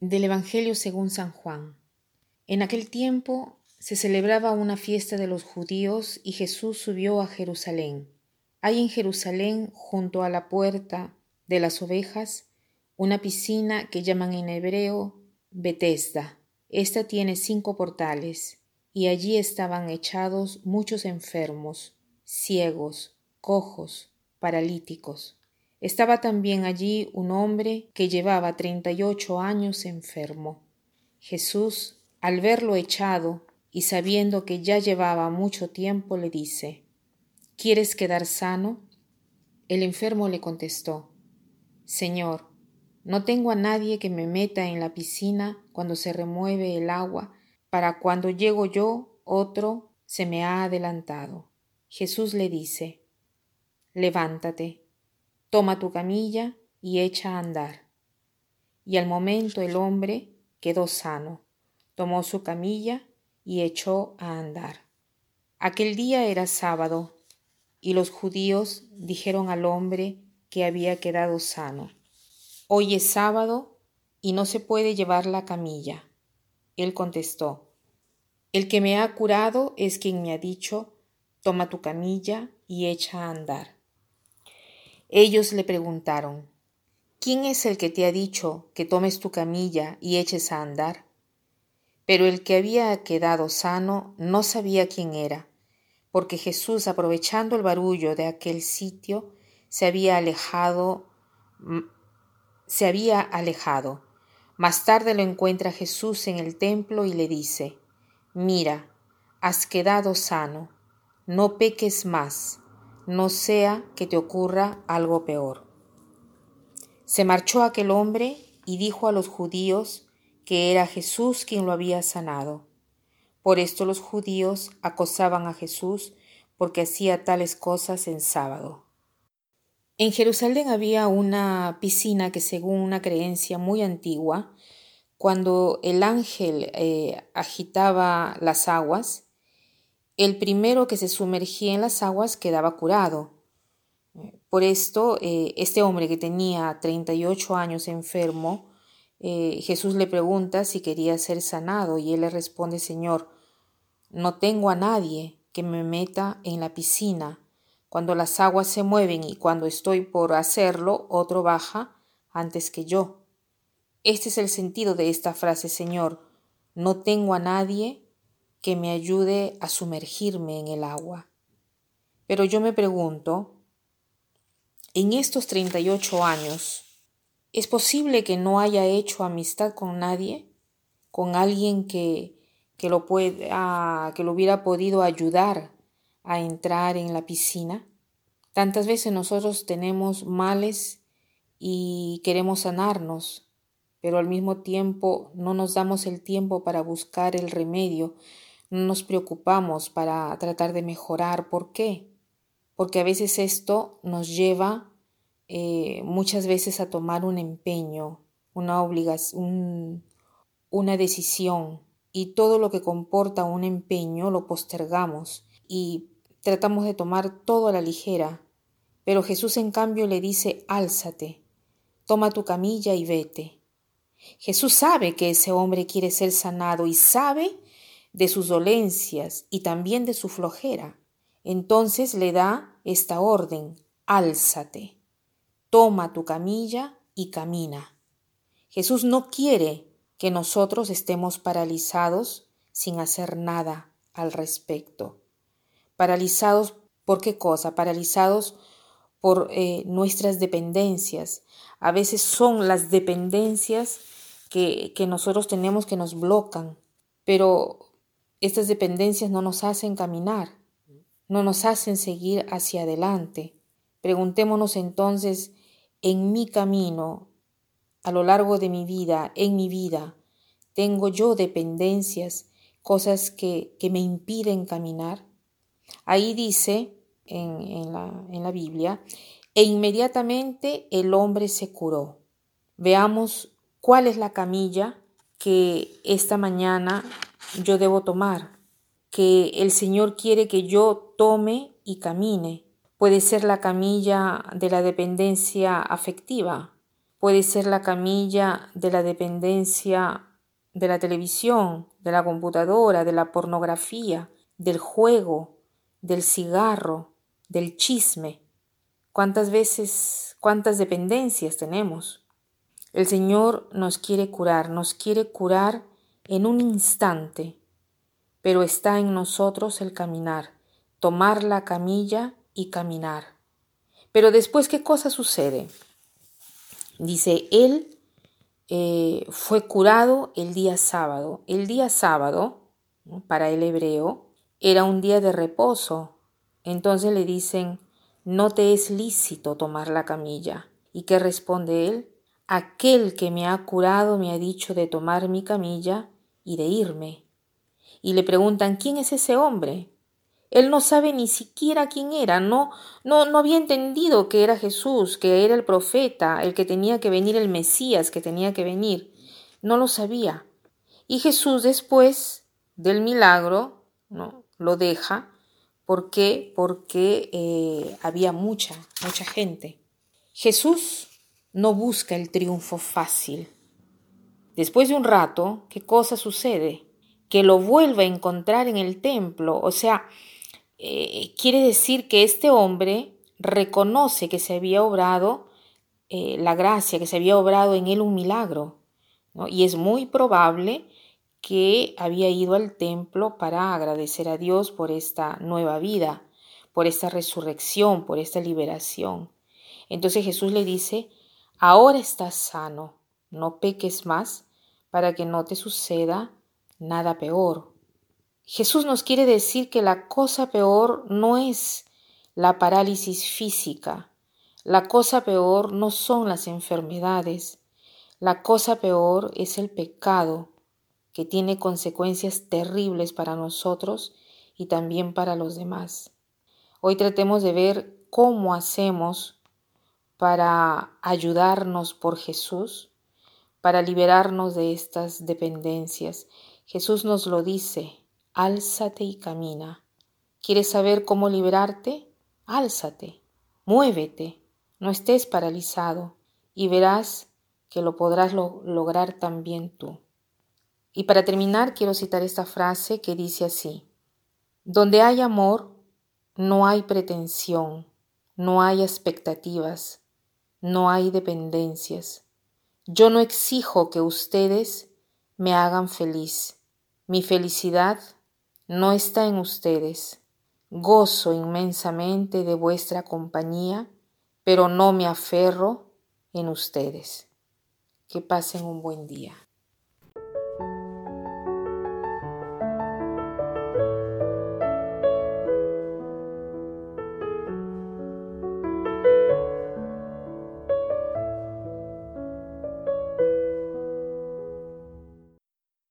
Del Evangelio según San Juan. En aquel tiempo se celebraba una fiesta de los judíos y Jesús subió a Jerusalén. Hay en Jerusalén, junto a la puerta de las ovejas, una piscina que llaman en hebreo Betesda. Esta tiene cinco portales, y allí estaban echados muchos enfermos, ciegos, cojos, paralíticos. Estaba también allí un hombre que llevaba treinta y ocho años enfermo. Jesús, al verlo echado y sabiendo que ya llevaba mucho tiempo, le dice, ¿Quieres quedar sano? El enfermo le contestó, Señor, no tengo a nadie que me meta en la piscina cuando se remueve el agua, para cuando llego yo, otro se me ha adelantado. Jesús le dice, Levántate, toma tu camilla y echa a andar. Y al momento el hombre quedó sano, tomó su camilla y echó a andar. Aquel día era sábado, y los judíos dijeron al hombre que había quedado sano, Hoy es sábado y no se puede llevar la camilla. Él contestó, El que me ha curado es quien me ha dicho, Toma tu camilla y echa a andar. Ellos le preguntaron, ¿quién es el que te ha dicho que tomes tu camilla y eches a andar? Pero el que había quedado sano no sabía quién era, porque Jesús, aprovechando el barullo de aquel sitio, se había alejado se había alejado. Más tarde lo encuentra Jesús en el templo y le dice, Mira, has quedado sano, no peques más, no sea que te ocurra algo peor. Se marchó aquel hombre y dijo a los judíos que era Jesús quien lo había sanado. Por esto los judíos acosaban a Jesús porque hacía tales cosas en sábado. En Jerusalén había una piscina que según una creencia muy antigua, cuando el ángel eh, agitaba las aguas, el primero que se sumergía en las aguas quedaba curado. Por esto, eh, este hombre que tenía 38 años enfermo, eh, Jesús le pregunta si quería ser sanado y él le responde, Señor, no tengo a nadie que me meta en la piscina cuando las aguas se mueven y cuando estoy por hacerlo, otro baja antes que yo. Este es el sentido de esta frase, Señor. No tengo a nadie que me ayude a sumergirme en el agua. Pero yo me pregunto, en estos 38 años, ¿es posible que no haya hecho amistad con nadie? ¿Con alguien que, que, lo, pueda, que lo hubiera podido ayudar a entrar en la piscina. Tantas veces nosotros tenemos males y queremos sanarnos, pero al mismo tiempo no nos damos el tiempo para buscar el remedio, nos preocupamos para tratar de mejorar. ¿Por qué? Porque a veces esto nos lleva eh, muchas veces a tomar un empeño, una obligación, una decisión, y todo lo que comporta un empeño lo postergamos y tratamos de tomar todo a la ligera, pero Jesús en cambio le dice, álzate, toma tu camilla y vete. Jesús sabe que ese hombre quiere ser sanado y sabe de sus dolencias y también de su flojera. Entonces le da esta orden, álzate, toma tu camilla y camina. Jesús no quiere que nosotros estemos paralizados sin hacer nada al respecto. Paralizados por qué cosa? Paralizados por eh, nuestras dependencias. A veces son las dependencias que, que nosotros tenemos que nos blocan, pero estas dependencias no nos hacen caminar, no nos hacen seguir hacia adelante. Preguntémonos entonces, en mi camino, a lo largo de mi vida, en mi vida, ¿tengo yo dependencias, cosas que, que me impiden caminar? Ahí dice en, la, Biblia, e inmediatamente el hombre se curó. Veamos cuál es la camilla que esta mañana yo debo tomar, que el Señor quiere que yo tome y camine. Puede ser la camilla de la dependencia afectiva, puede ser la camilla de la dependencia de la televisión, de la computadora, de la pornografía, del juego, del cigarro, del chisme. ¿Cuántas veces, cuántas dependencias tenemos? El Señor nos quiere curar, nos quiere curar en un instante, pero está en nosotros el caminar, tomar la camilla y caminar. Pero después, ¿qué cosa sucede? Dice, Él eh, fue curado el día sábado. El día sábado, para el hebreo, era un día de reposo. Entonces le dicen, no te es lícito tomar la camilla. ¿Y qué responde él? Aquel que me ha curado me ha dicho de tomar mi camilla y de irme. Y le preguntan, ¿quién es ese hombre? Él no sabe ni siquiera quién era, no, no, no había entendido que era Jesús, que era el profeta, el que tenía que venir, el Mesías que tenía que venir. No lo sabía. Y Jesús después del milagro, ¿no? Lo deja. ¿Por qué? Porque eh, había mucha, mucha gente. Jesús no busca el triunfo fácil. Después de un rato, ¿qué cosa sucede? Que lo vuelve a encontrar en el templo. O sea, eh, quiere decir que este hombre reconoce que se había obrado eh, la gracia, que se había obrado en él un milagro. Y es muy probable que había ido al templo para agradecer a Dios por esta nueva vida, por esta resurrección, por esta liberación. Entonces Jesús le dice, ahora estás sano, no peques más para que no te suceda nada peor. Jesús nos quiere decir que la cosa peor no es la parálisis física, la cosa peor no son las enfermedades, la cosa peor es el pecado que tiene consecuencias terribles para nosotros y también para los demás. Hoy tratemos de ver cómo hacemos para ayudarnos por Jesús, para liberarnos de estas dependencias. Jesús nos lo dice, álzate y camina. ¿Quieres saber cómo liberarte? Álzate, muévete, no estés paralizado y verás que lo podrás lograr también tú. Y para terminar, quiero citar esta frase que dice así, donde hay amor, no hay pretensión, no hay expectativas, no hay dependencias. Yo no exijo que ustedes me hagan feliz. Mi felicidad no está en ustedes. Gozo inmensamente de vuestra compañía, pero no me aferro en ustedes. Que pasen un buen día.